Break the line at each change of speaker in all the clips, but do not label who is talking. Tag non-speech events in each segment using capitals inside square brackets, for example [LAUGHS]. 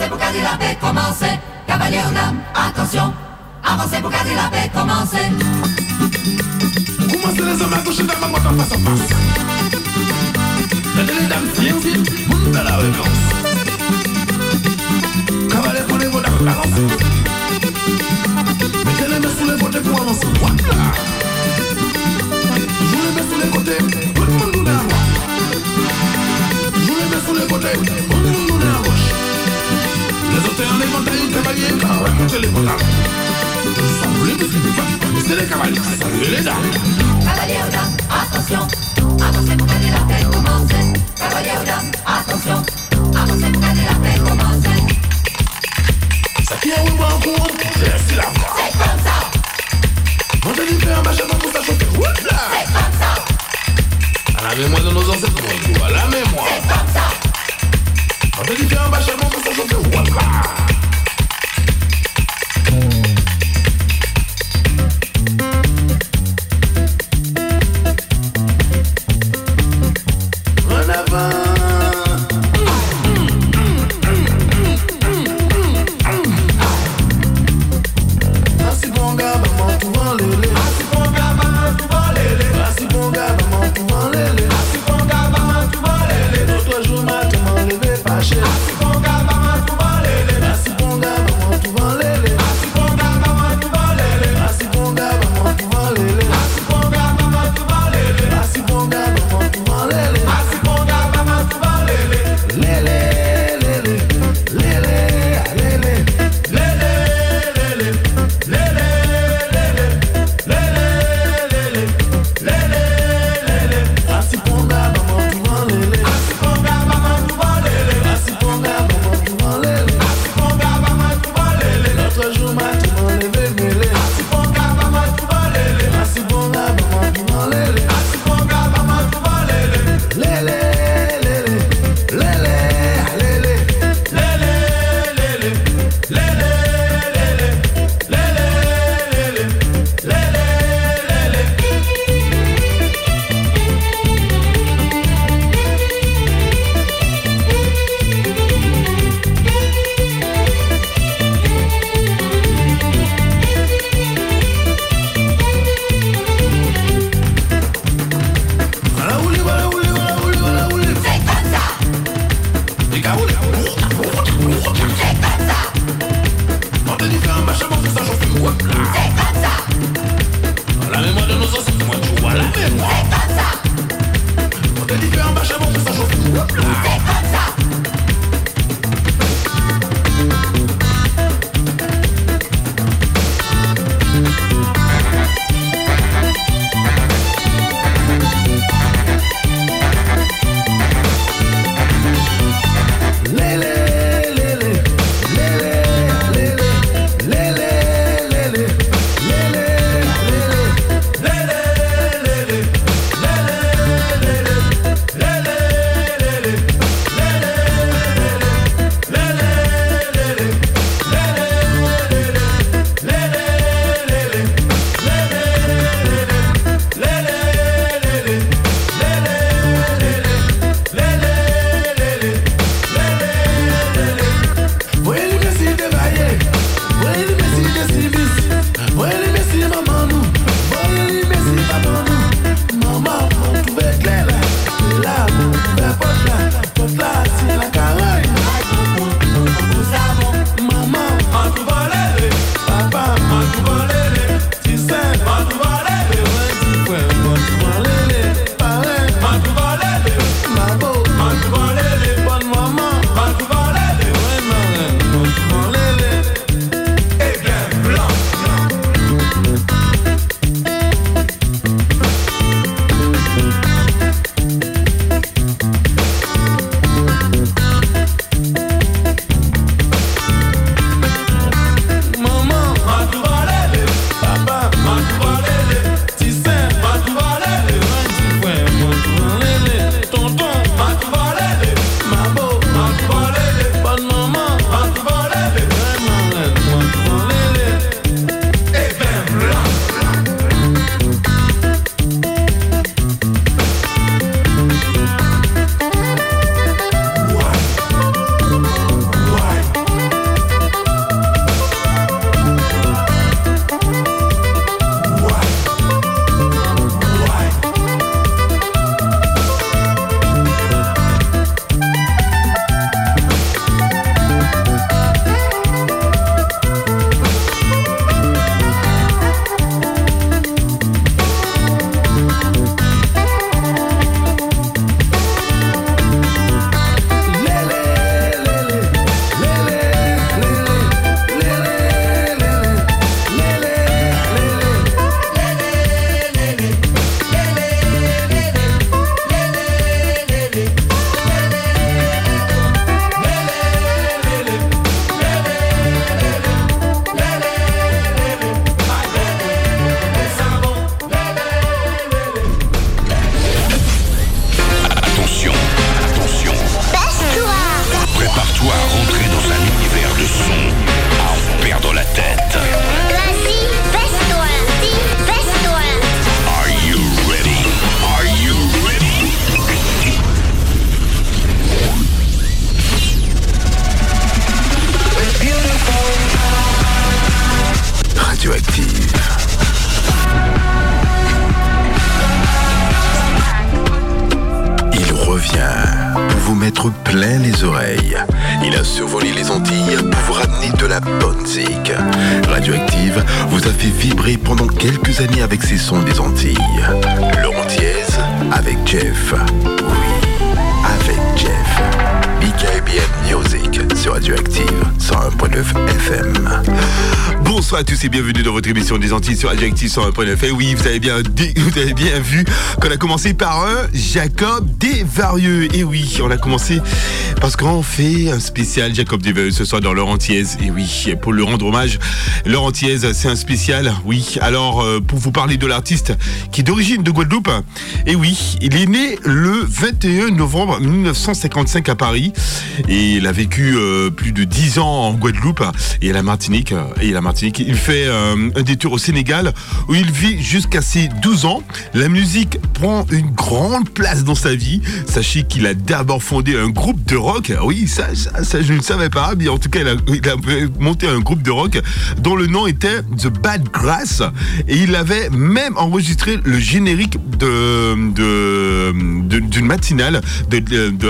Avancez pour garder la paix, commencez. Cavalier aux dames, attention. Avancez pour garder la paix, commencez.
Commencez les hommes à toucher dans ma boîte en face à face. Mettez les dames, viens vite, monte à la réponse. Cavalier, prenez vos dames, balancez. Mettez les mains sous les côtés pour avancer. Voilà. Jouez les mains sous les côtés, tout le monde nous à moi. Jouez les mains sous les côtés, tout le monde nous à gauche. Les autres en éventail, cavalier, racontez les potards. Salut les filles, c'est les cavaliers, salut les dames.
Cavalier aux dames, attention. Avancez pour garder la paix, commencez. Cavalier aux dames, attention. Avancez pour garder la paix, commencez.
Ça qui est où en cours, laisse la voix.
C'est comme ça,
Montez du fer, machin, pour ça chauffer. Oups là
c'est comme ça,
À la mémoire de nos ancêtres, on joue à la mémoire.
c'est comme ça.
Ele gamba, chamou, você
jogou. Opa! Tous et bienvenue dans votre émission des Antilles sur Adjective 101.9. Et oui, vous avez bien, [LAUGHS] vous avez bien vu qu'on a commencé par un Jacob Desvarieux. Et oui, on a commencé parce qu'on fait un spécial Jacob Desvarieux ce soir dans Laurentiez. Et oui, pour le rendre hommage, Laurentiez, c'est un spécial. Oui, alors euh, pour vous parler de l'artiste qui est d'origine de Guadeloupe. Et oui, il est né le 21 novembre 1955 à Paris et il a vécu euh, plus de 10 ans en Guadeloupe et à la Martinique. Et la Martinique il fait euh, un détour au Sénégal où il vit jusqu'à ses 12 ans. La musique prend une grande place dans sa vie. Sachez qu'il a d'abord fondé un groupe de rock. Oui, ça, ça, je ne savais pas, mais en tout cas, il a, monté un groupe de rock dont le nom était The Bad Grass. Et il avait même enregistré le générique de, d'une matinale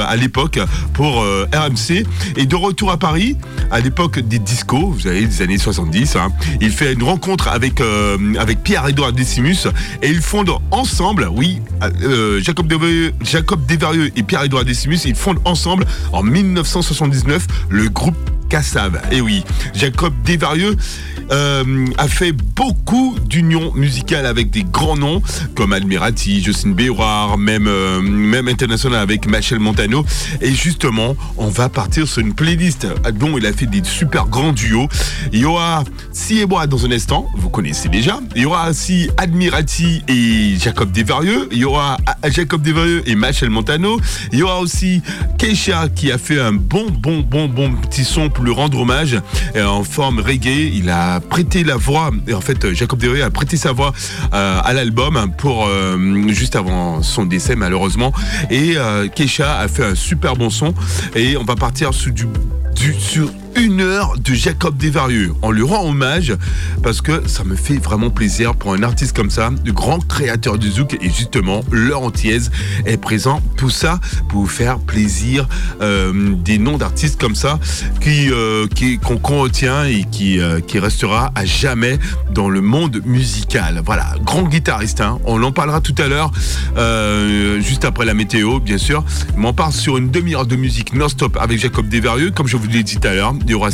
à l'époque pour euh, RMC. Et de retour à Paris, à l'époque des discos, vous savez, des années 70, Hein. Il fait une rencontre avec, euh, avec Pierre-Édouard Décimus et ils fondent ensemble, oui, euh, Jacob, Desvarieux, Jacob Desvarieux et Pierre-Édouard Décimus, ils fondent ensemble en 1979 le groupe Cassav. Et oui, Jacob Desvarieux euh, a fait beaucoup d'unions musicales avec des grands noms comme Admirati, Justine Béroir, même, euh, même international avec Michel Montano. Et justement, on va partir sur une playlist dont il a fait des super grands duos. Il y aura Si et moi dans un instant, vous connaissez déjà. Il y aura aussi Admirati et Jacob Desvarieux. Il y aura Jacob Desvarieux et Michel Montano. Il y aura aussi Keisha qui a fait un bon, bon, bon, bon petit son pour lui rendre hommage en forme reggae. Il a prêté la voix, et en fait Jacob Derry a prêté sa voix euh, à l'album pour euh, juste avant son décès malheureusement. Et euh, Keisha a fait un super bon son et on va partir sur du, du sur une heure de Jacob Desvarieux. On lui rend hommage parce que ça me fait vraiment plaisir pour un artiste comme ça, le grand créateur du zouk et justement Laurent Thiez est présent. Tout ça pour vous faire plaisir euh, des noms d'artistes comme ça qui euh, qu'on contient et qui euh, qui restera à jamais dans le monde musical. Voilà, grand guitariste. Hein. On en parlera tout à l'heure, juste après la météo, bien sûr. Mais on part sur une demi-heure de musique non-stop avec Jacob Desvarieux, comme je vous l'ai dit tout à l'heure il y aura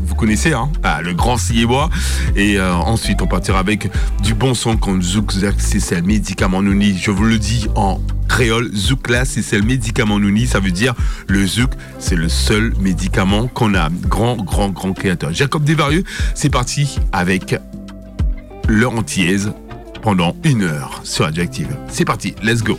vous connaissez, hein? Ah, le grand Bois. Et euh, ensuite, on partira avec du bon son comme Zouk c'est le médicament Nouni. Je vous le dis en créole, Zouk là, c'est le médicament Nouni. Ça veut dire le Zouk, c'est le seul médicament qu'on a. Grand, grand, grand créateur. Jacob Desvarieux, c'est parti avec antillaise pendant une heure sur Adjective. C'est parti, let's go.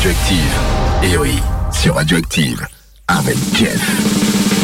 Radioactive. Et oui, sur Radioactive, avec Jeff.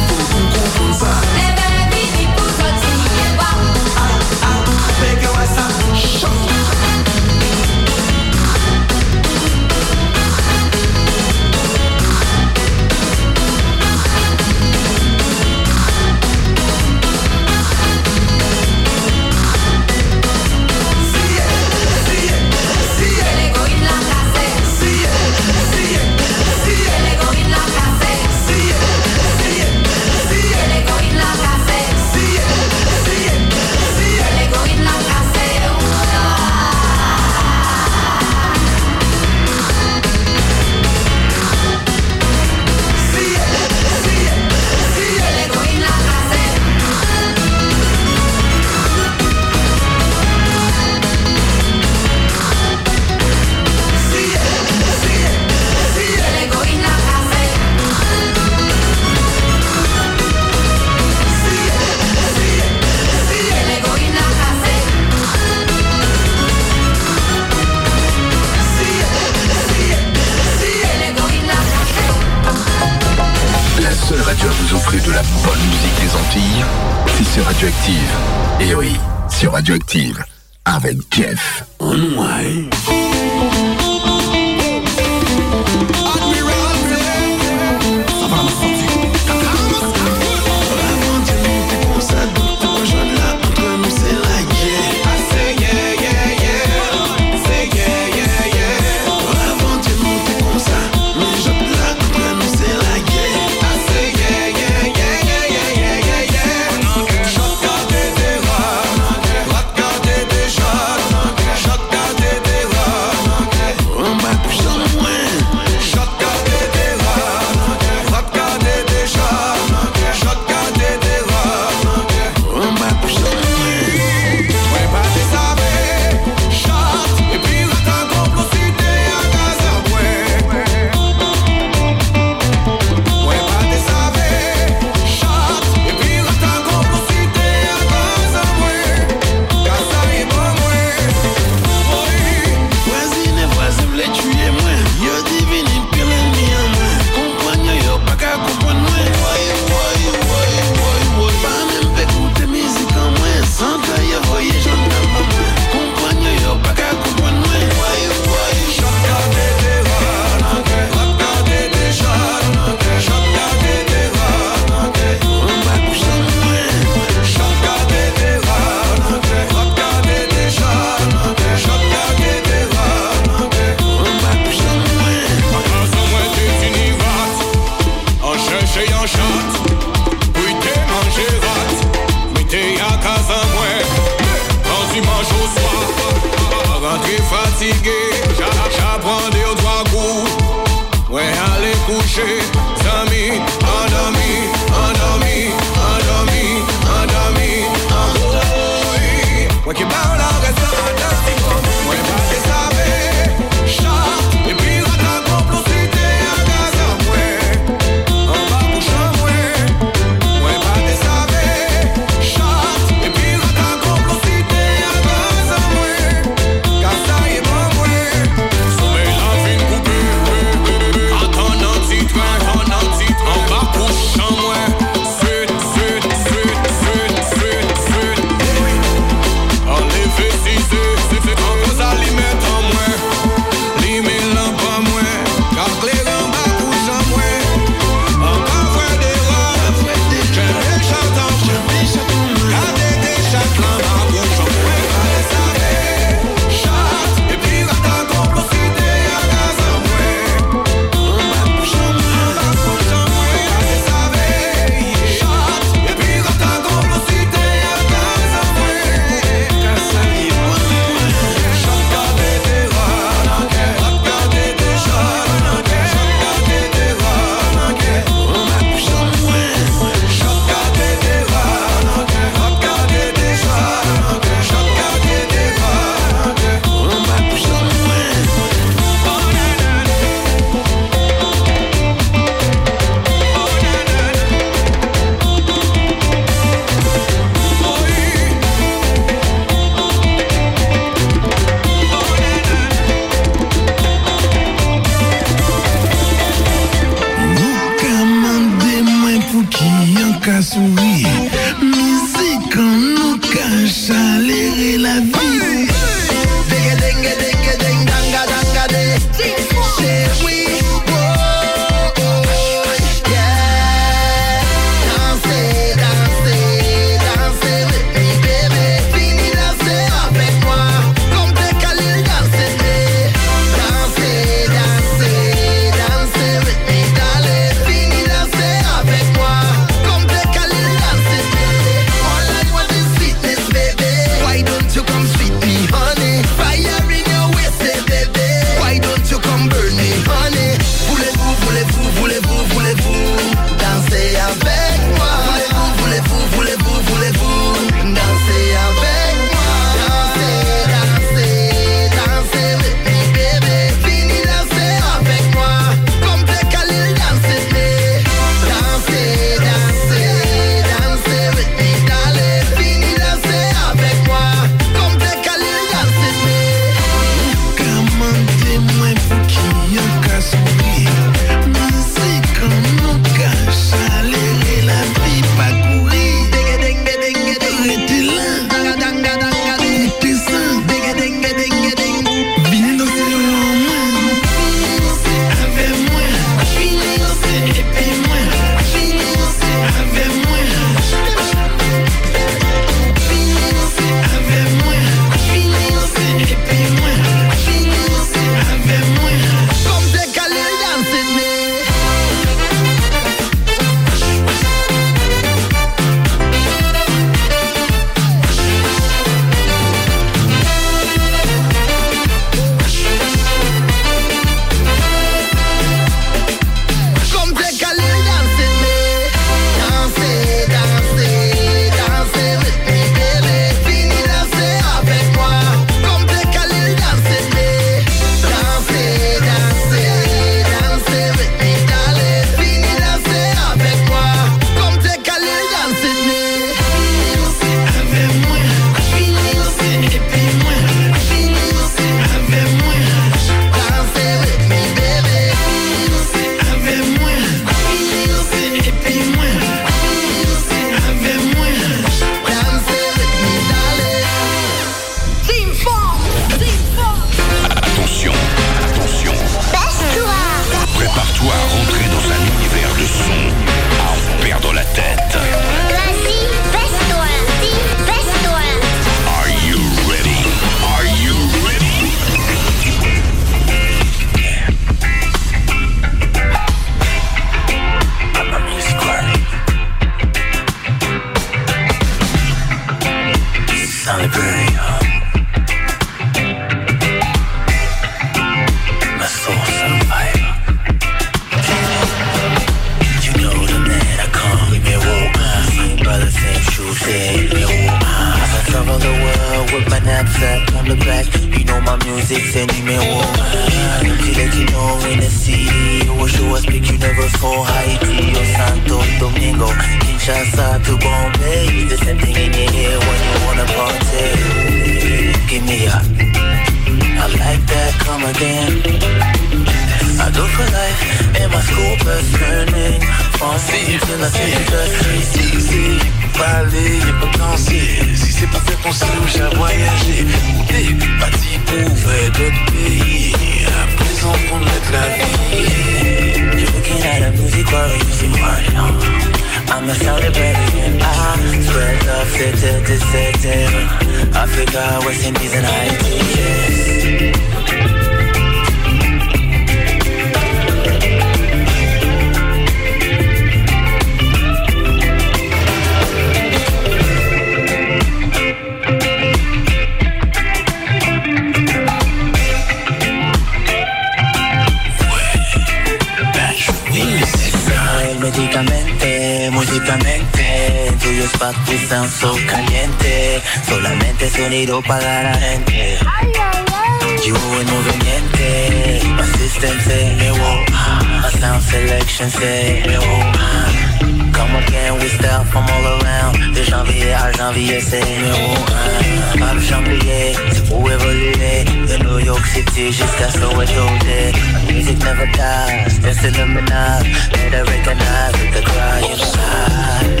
From all around. De janvier à janvier, c'est numéro un. Pape janvier, c'est pour évoluer. De New York City jusqu'à Soweto Day Music never dies, that's illuminati Let her recognize with the cry inside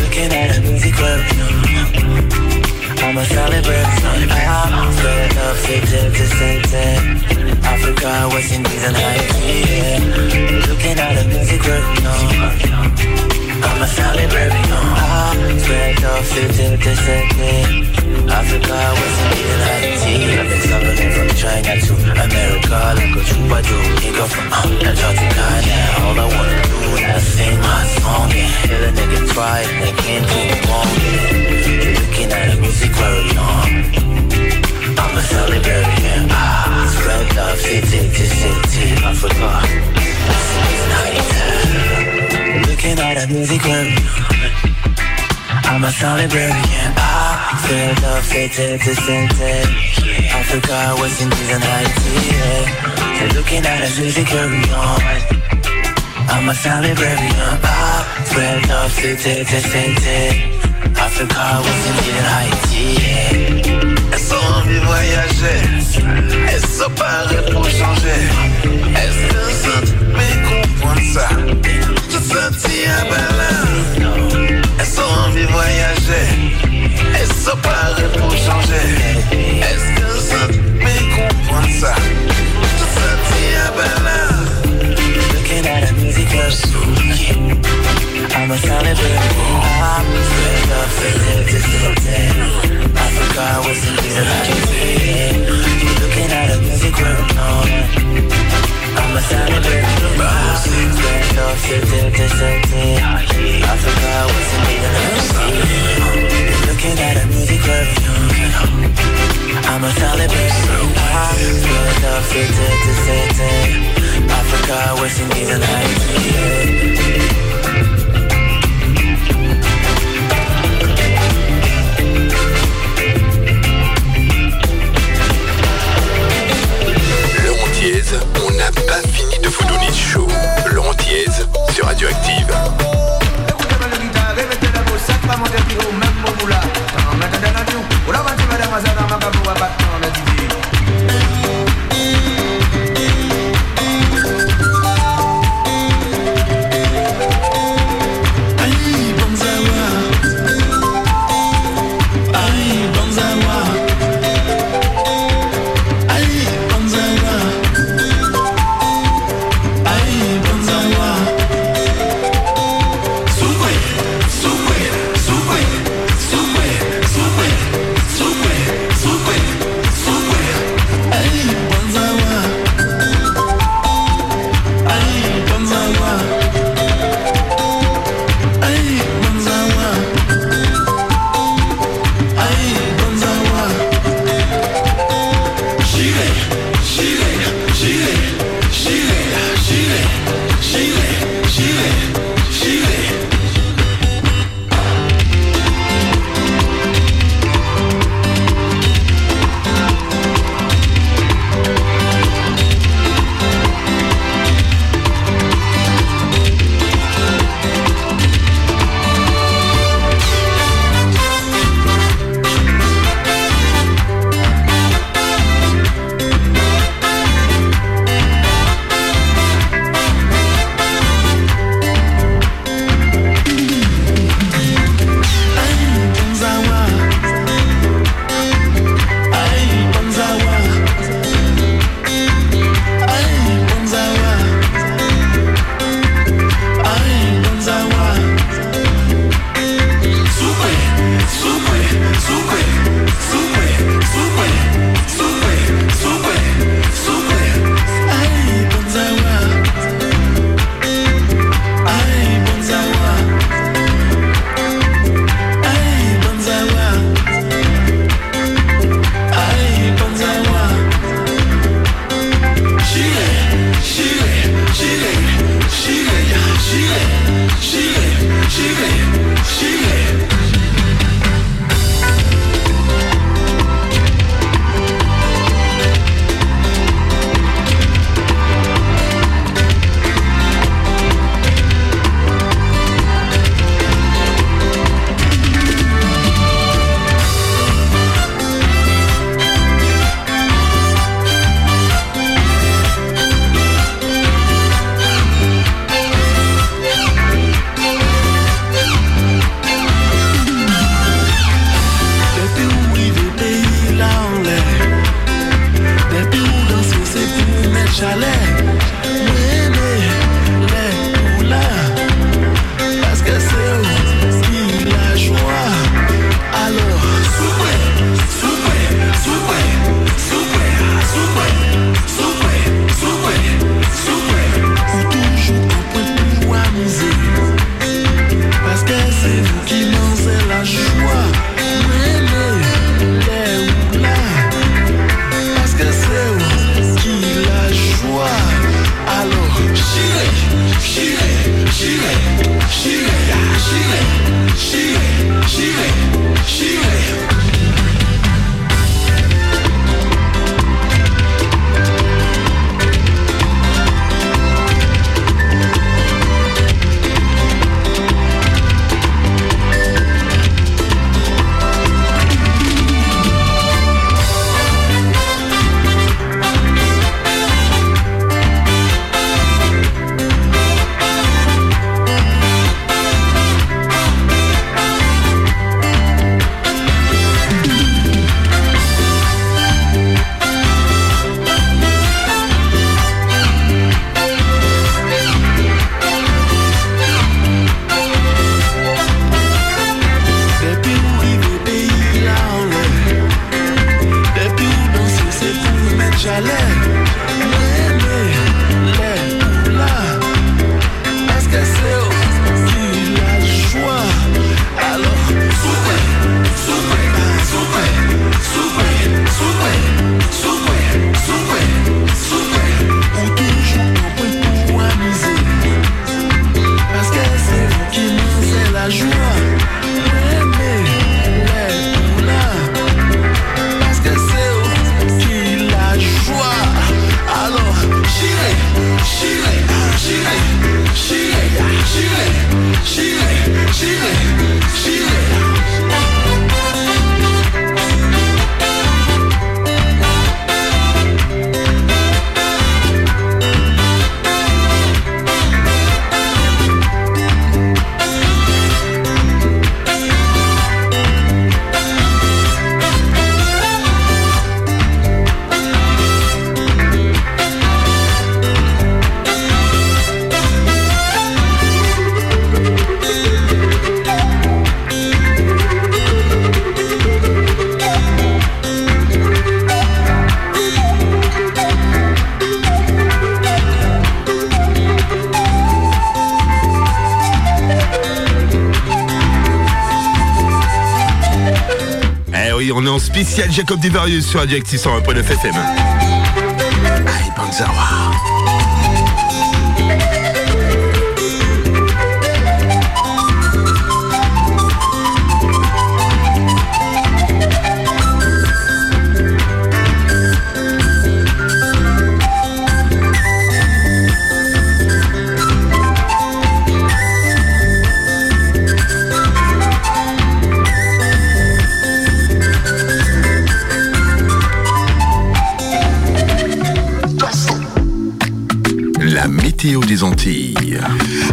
Looking at a music I'm a celebrate I'm spread up city to city Africa, West Indies and Haiti. Looking at a music world, no I'm a solid Birmingham. I swear no 15 percent me. I forgot what's needed I've been traveling from China to. America, like a troubadour. Think of um, now. All I wanna do is sing my song. Yeah. Hear the nigga try it. they can't do it wrong. Yeah. Looking at a music very long. I'm a solid Birmingham. Spread love 15 to 16. I forgot. That's the reason looking at a movie queen. I'm a celebrarian. I feel the I forgot Africa was in these Haiti. You're looking at a movie carry on. I'm a celebrarian. I feel the I forgot Africa was in these Haiti. Yeah.
Envie de voyager sont parées pour changer Est-ce que ça mais comprendre ça? Je sentis un balin Elles sont envie de voyager? Sont parées pour changer Est-ce que ça mais comprendre ça? Je sentis un balin
I'm a solid baby. I'm a up, fed I forgot what's in. You're looking at a
ceiling. Jacob Desvarieux sur Radioactive 101.9 FM. Aïe, Banzawa. Des Antilles.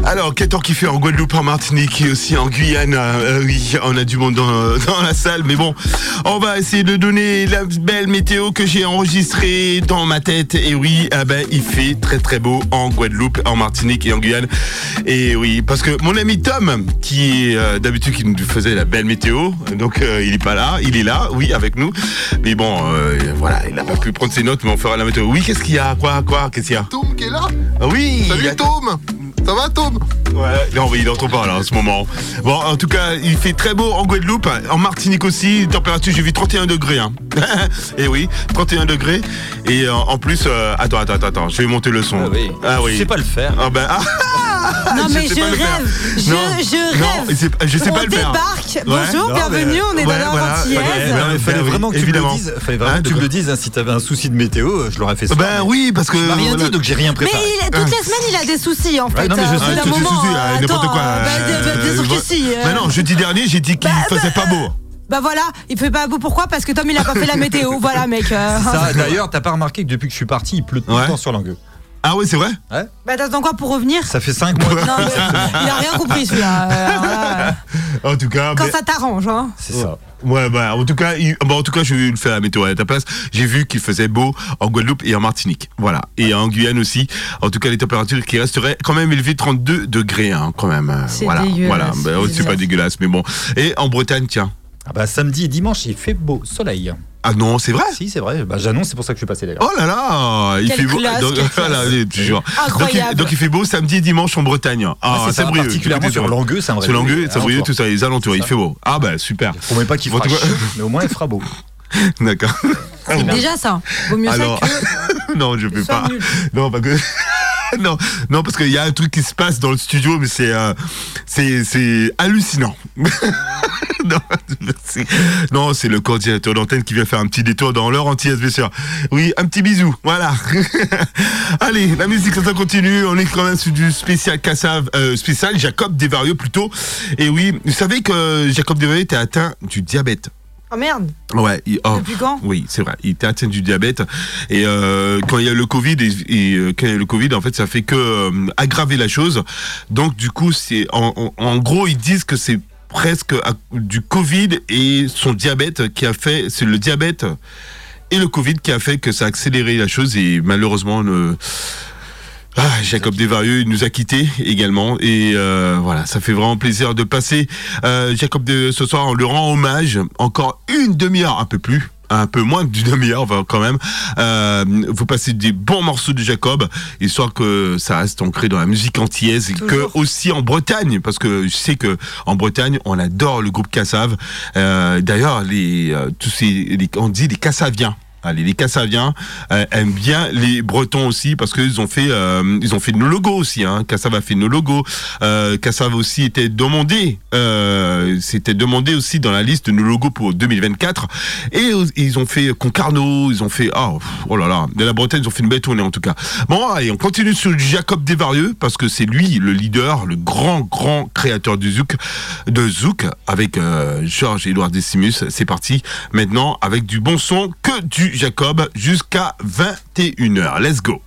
Alors, quel temps qu'il fait en Guadeloupe, en Martinique et aussi en Guyane Euh, Oui, on a du monde dans, [LAUGHS] dans la salle, mais bon, on va essayer de donner la belle météo que j'ai enregistrée dans ma tête. Et oui, ah ben, il fait très très beau en Guadeloupe, en Martinique et en Guyane. Et oui, parce que mon ami Tom, qui est euh, d'habitude qui nous faisait la belle météo, donc euh, il est pas là, il est là, oui, avec nous. Mais bon, euh, voilà, il n'a pas pu prendre ses notes, mais on fera la météo. Oui, qu'est-ce qu'il y a? Quoi Quoi? Qu'est-ce qu'il y a?
Tom qui est là?
Ah Oui il y a-
Salut Tom Ça va Tom?
Ouais, non, mais il n'entend pas là en ce moment. Bon, en tout cas, il fait très beau en Guadeloupe, en Martinique aussi. Température, j'ai vu 31 degrés. Hein. [LAUGHS] Et oui, 31 degrés. Et en plus, euh, attends, attends, attends, attends, je vais monter le son.
Ah oui.
Ah oui.
Je sais pas le faire.
Ah ben, ah, [LAUGHS]
Non mais je rêve, je,
Non,
je
non,
rêve.
je sais
on
pas le faire.
débarque.
Ouais.
Bonjour,
Non,
bienvenue,
mais-
on est
Ouais,
dans la
voilà.
Il fallait
oui,
vraiment que tu me le dises. Fallait vraiment
Hein,
que tu me le dises. hein, si t'avais un souci de météo, je l'aurais fait ce soir,
Ben
mais
oui, parce que.
Tu m'as rien
voilà.
dit, donc j'ai rien
Mais
préparé.
il- toutes les semaines, il a des soucis en fait.
non, mais je
Euh,
sais.
moment,
tu-
euh,
n'importe quoi.
euh, bah,
Euh,
euh.
Ben non, jeudi dernier, j'ai dit qu'il faisait pas beau.
Bah voilà, il fait pas beau. Pourquoi? Parce que Tom, il a pas fait la météo. Voilà, mec. euh.
Ça, d'ailleurs, t'as pas remarqué que depuis que je suis parti, il pleut tout
Ouais.
le temps sur Langueux.
Ah oui, c'est vrai
Bah t'attends quoi pour revenir
Ça fait 5 mois.
Non, mais il a rien compris celui-là. [LAUGHS] Euh, alors là,
En tout cas.
Quand
mais-
ça t'arrange, hein.
C'est ça.
Ouais, bah, en tout cas, il- bon, en tout cas, je vais le faire la météo à ta place. J'ai vu qu'il faisait beau en Guadeloupe et en Martinique. Voilà. Et en Guyane aussi. En tout cas, les températures qui resteraient quand même élevées, 32 degrés, hein, quand même. Euh,
C'est
voilà.
dégueulasse,
Voilà. Bah,
c'est
c'est pas dégueulasse, mais bon. Et en Bretagne, tiens.
Ah bah, samedi et dimanche, il fait beau soleil.
Ah non, c'est vrai?
Si, c'est vrai. Bah, j'annonce, c'est pour ça que je suis passé d'ailleurs.
Oh là là, il
Quelle
fait beau.
classe,
donc, [LAUGHS] voilà, je. Donc,
Incroyable.
il, donc il fait beau samedi et dimanche en Bretagne. Ah,
Ah, c'est ça,
Saint-Brieuc.
particulièrement sur Langueux, Saint-Brieuc.
Sur Langueux,
Et
Saint-Brieuc,
alentours.
tout ça, les alentours,
C'est
il
ça.
fait beau. Ah bah super.
Faut même pas qu'il fera chaud, mais au moins il fera beau. [LAUGHS]
D'accord.
C'est déjà ça. Vaut mieux
Alors,
ça que. [LAUGHS]
non, je peux
sois
pas.
nul.
Non, parce que. [LAUGHS] non, non, parce qu'il y a un truc qui se passe dans le studio, mais c'est euh, c'est hallucinant. [LAUGHS] non, c'est- le coordinateur d'antenne qui vient faire un petit détour dans leur anti bien sûr. Oui, un petit bisou, voilà. [LAUGHS] Allez, la musique ça continue. On est quand même sur du spécial Cassav, euh, spécial Jacob Desvarieux plutôt. Et oui, vous savez que Jacob Desvarieux était atteint du diabète.
Oh merde.
Ouais. il- oh,
Depuis quand
Oui, c'est vrai. Il était atteint du diabète et euh, quand il y a le Covid et, et, euh, quand il y a le Covid, en fait, ça fait que euh, aggraver la chose. Donc du coup, c'est en, en- en gros, ils disent que c'est presque à- du Covid et son diabète qui a fait, c'est le diabète et le Covid qui a fait que ça a accéléré la chose et malheureusement le ah, Jacob Desvarieux nous a quittés également et euh, voilà ça fait vraiment plaisir de passer euh, Jacob de ce soir on le rend hommage encore une demi-heure un peu plus
un peu moins d'une demi-heure va- quand même. Euh, vous passez des bons morceaux de Jacob, histoire que ça reste ancré dans la musique antillaise et que aussi en Bretagne, parce que je sais que en Bretagne on adore le groupe Cassav. Euh, D'ailleurs, les euh, tous ces, les- on dit les Cassaviens. Allez, les Cassaviens euh, aiment bien les Bretons aussi parce qu'ils ont fait euh, ils ont fait nos logos aussi. Hein. Cassav a fait nos logos. Euh, Cassav aussi était demandé, euh, c'était demandé aussi dans la liste de nos logos pour 2024. Et euh, ils ont fait Concarneau, ils ont fait oh, oh là là, de la Bretagne ils ont fait une belle tournée en tout cas. Bon, allez, on continue sur Jacob Desvarieux parce que c'est lui le leader, le grand grand créateur du zouk, de zouk avec euh, Georges Édouard Decimus. C'est parti maintenant avec du bon son que du Jacob jusqu'à 21h. Let's go.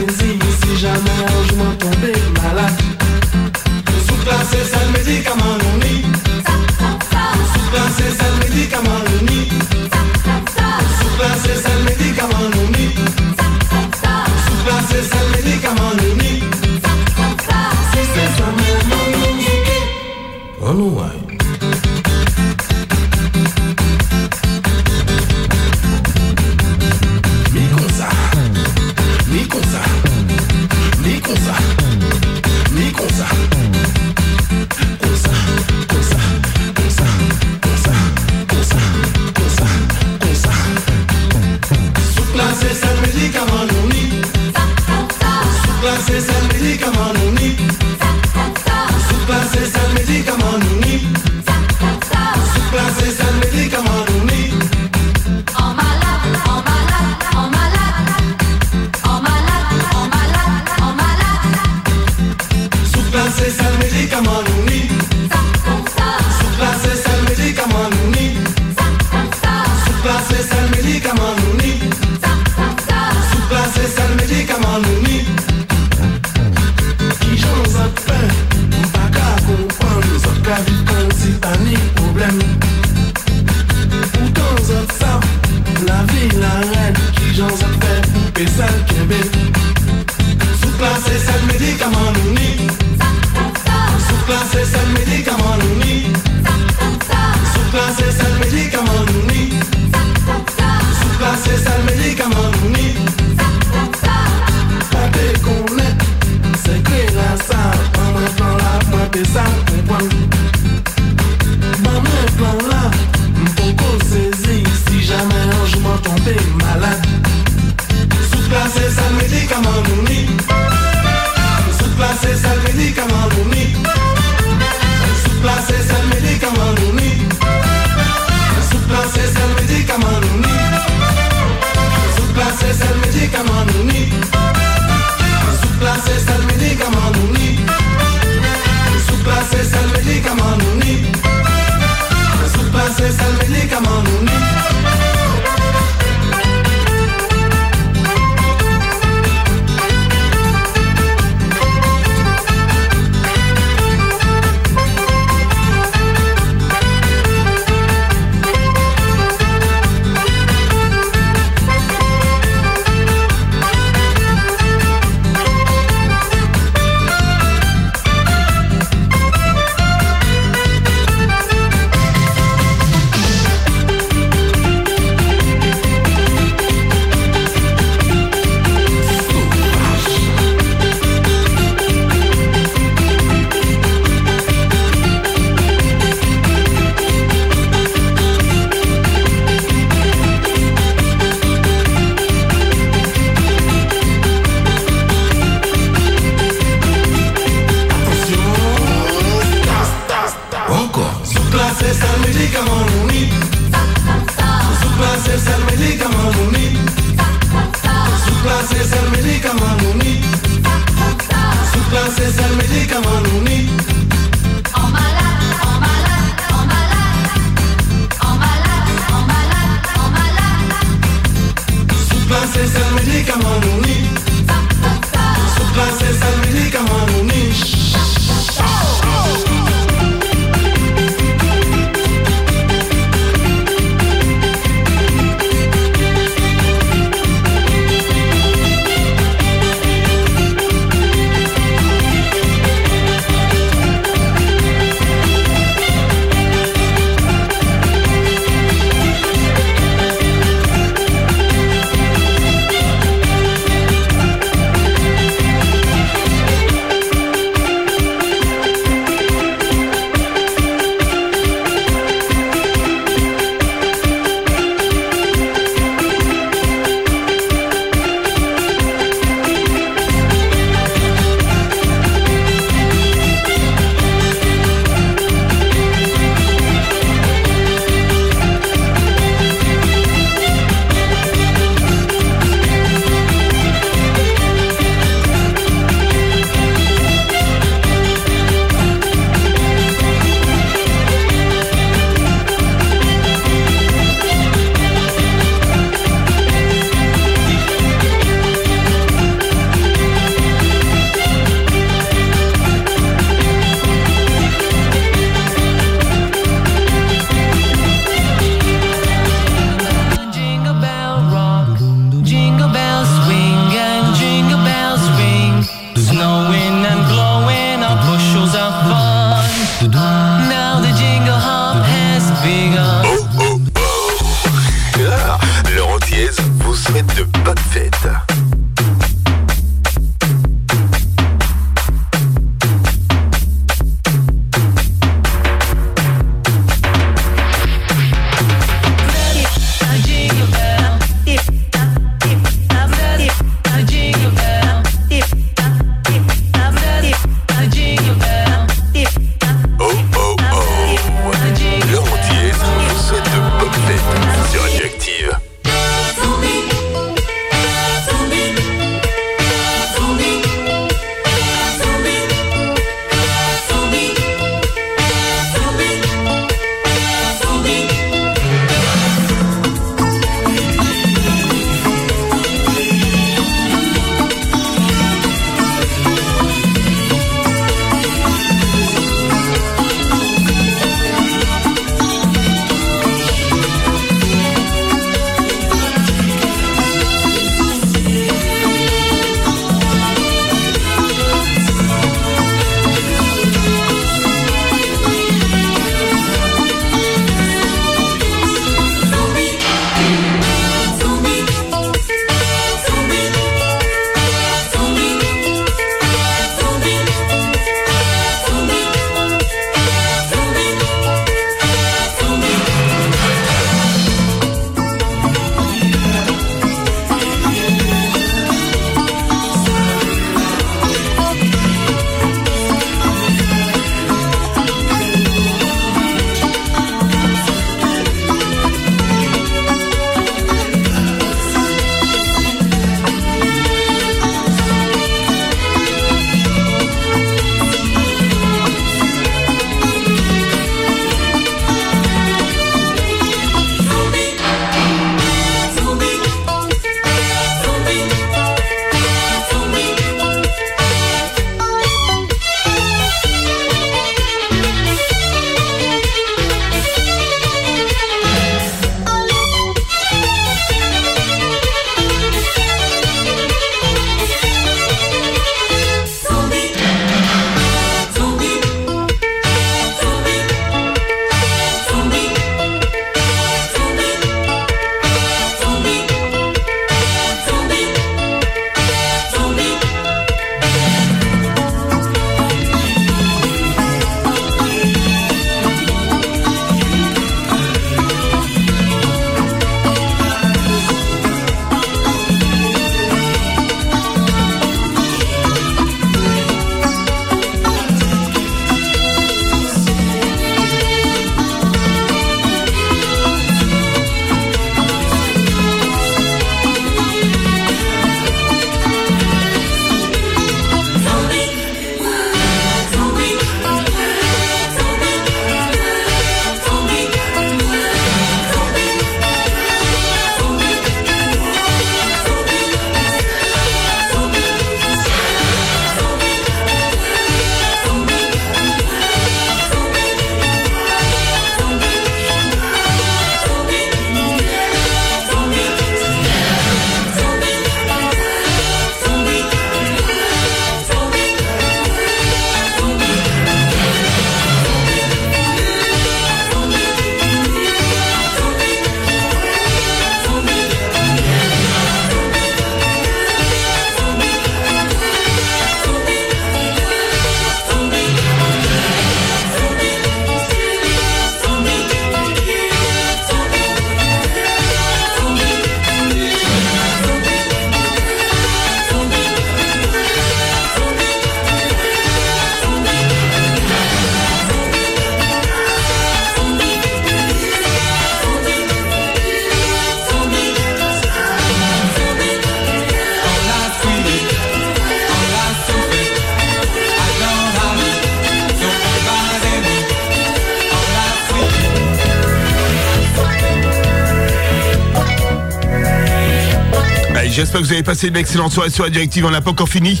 J'espère que vous avez passé une excellente soirée sur la directive. On n'a pas encore fini.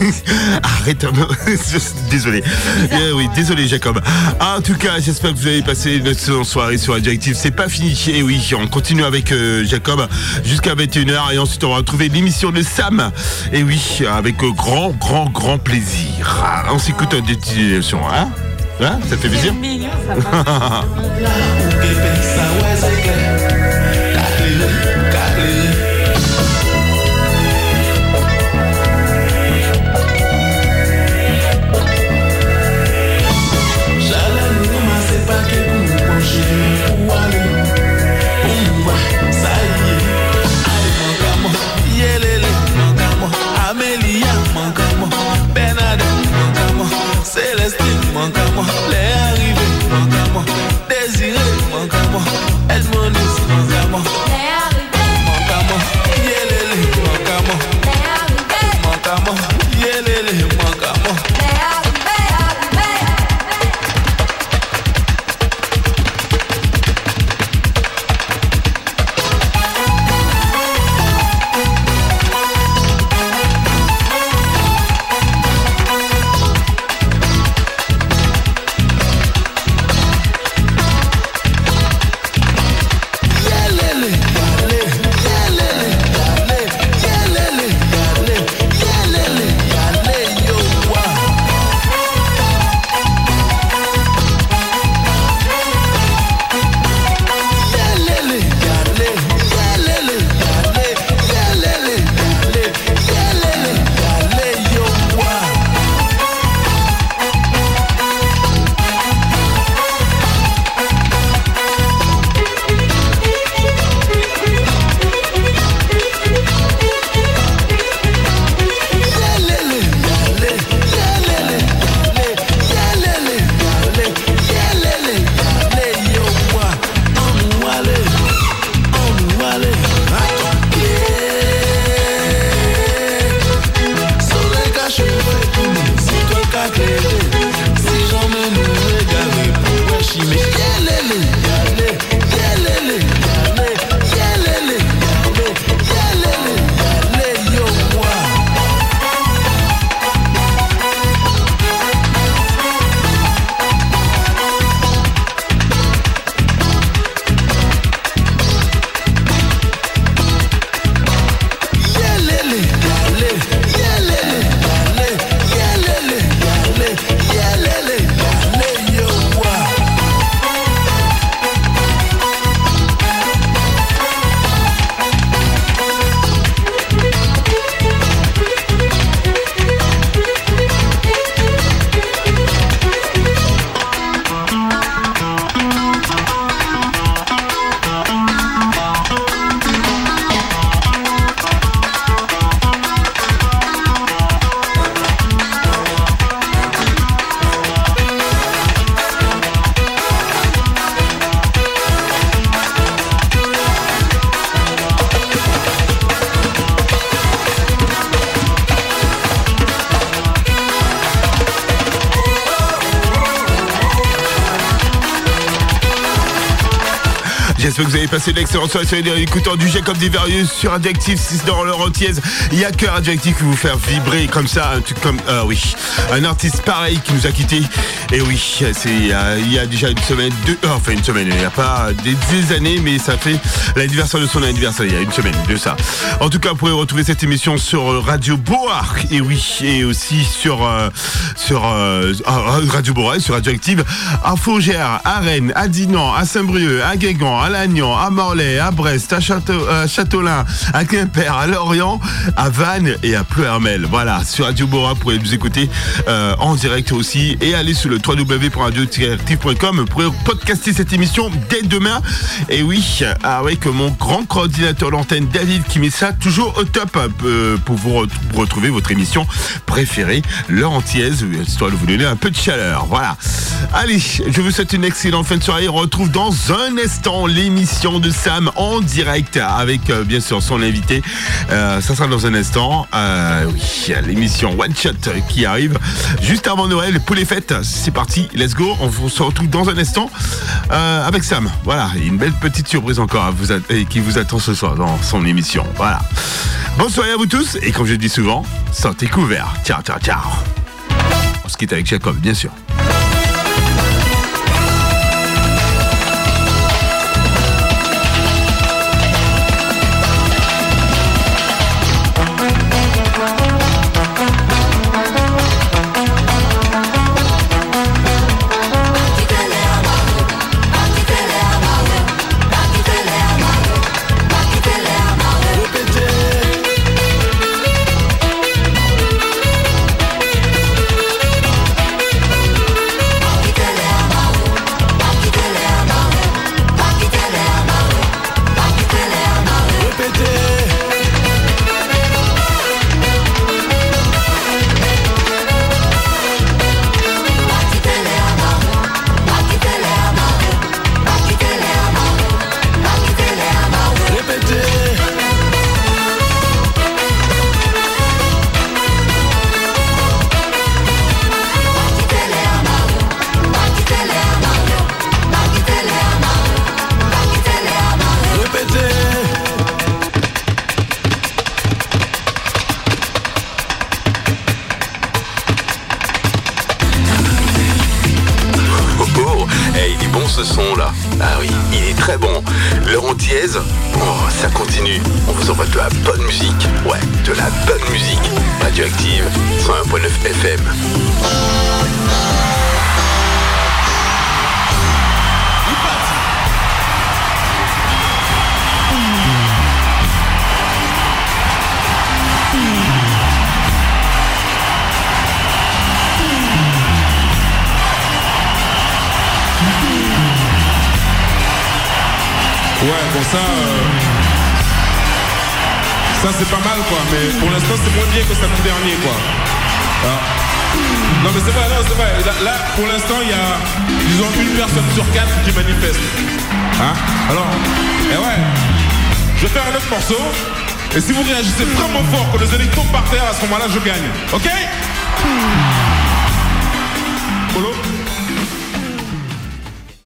[LAUGHS] Arrête. [LAUGHS] désolé. Eh oui, désolé Jacob. En tout cas, j'espère que vous avez passé une excellente soirée sur la directive. C'est pas fini. Et oui, on continue avec euh, Jacob jusqu'à 21h et ensuite on va retrouver l'émission de Sam. Et oui, avec euh, grand, grand, grand plaisir. Ah, On s'écoute des petites sons, hein? Hein? Ça te fait plaisir? [LAUGHS] J'espère que vous avez passé une excellente soirée sur les écoutants du Jacob Desvarieux sur Radioactive 6 dans leur entière. Il n'y a que Radioactive qui vous faire vibrer comme ça, comme, euh, oui, un artiste pareil qui nous a quittés. Et oui, c'est il y a déjà une semaine, deux, euh, enfin une semaine, il n'y a pas des, années, mais ça fait l'anniversaire de son anniversaire, il y a une semaine de ça. En tout cas, vous pourrez retrouver cette émission sur euh, Radio Boar, et oui, et aussi sur, euh, sur euh, euh, Radio Boar et sur Radioactive, à Fougères, à Rennes, à Dinan, à Saint-Brieuc, à Guégan, à Lannion, à Morlaix, à Brest, à, Château, à Châteaulin, à Quimper, à Lorient, à Vannes et à Pleuhermel. Voilà, sur Radio Boa, vous pourrez nous écouter euh, en direct aussi et aller sur le www.radioactive.com. Pourrez podcaster cette émission dès demain. Et oui, avec mon grand coordinateur d'antenne David qui met ça toujours au top euh, pour vous re- retrouver votre émission préférée, l'heure entière, histoire de vous donner un peu de chaleur. Voilà. Allez, je vous souhaite une excellente fin de soirée. On retrouve dans un instant l'émission de Sam en direct avec euh, bien sûr son invité. Euh, ça sera dans un instant. Euh, l'émission One Shot qui arrive juste avant Noël pour les fêtes. C'est parti, let's go. On se retrouve dans un instant avec Sam. Voilà, une belle petite surprise encore à vous qui vous attend ce soir dans son émission. Voilà. Bonsoir à vous tous, et comme je dis souvent, sentez couvert. Ciao, ciao, ciao. On se quitte avec Jacob, bien sûr.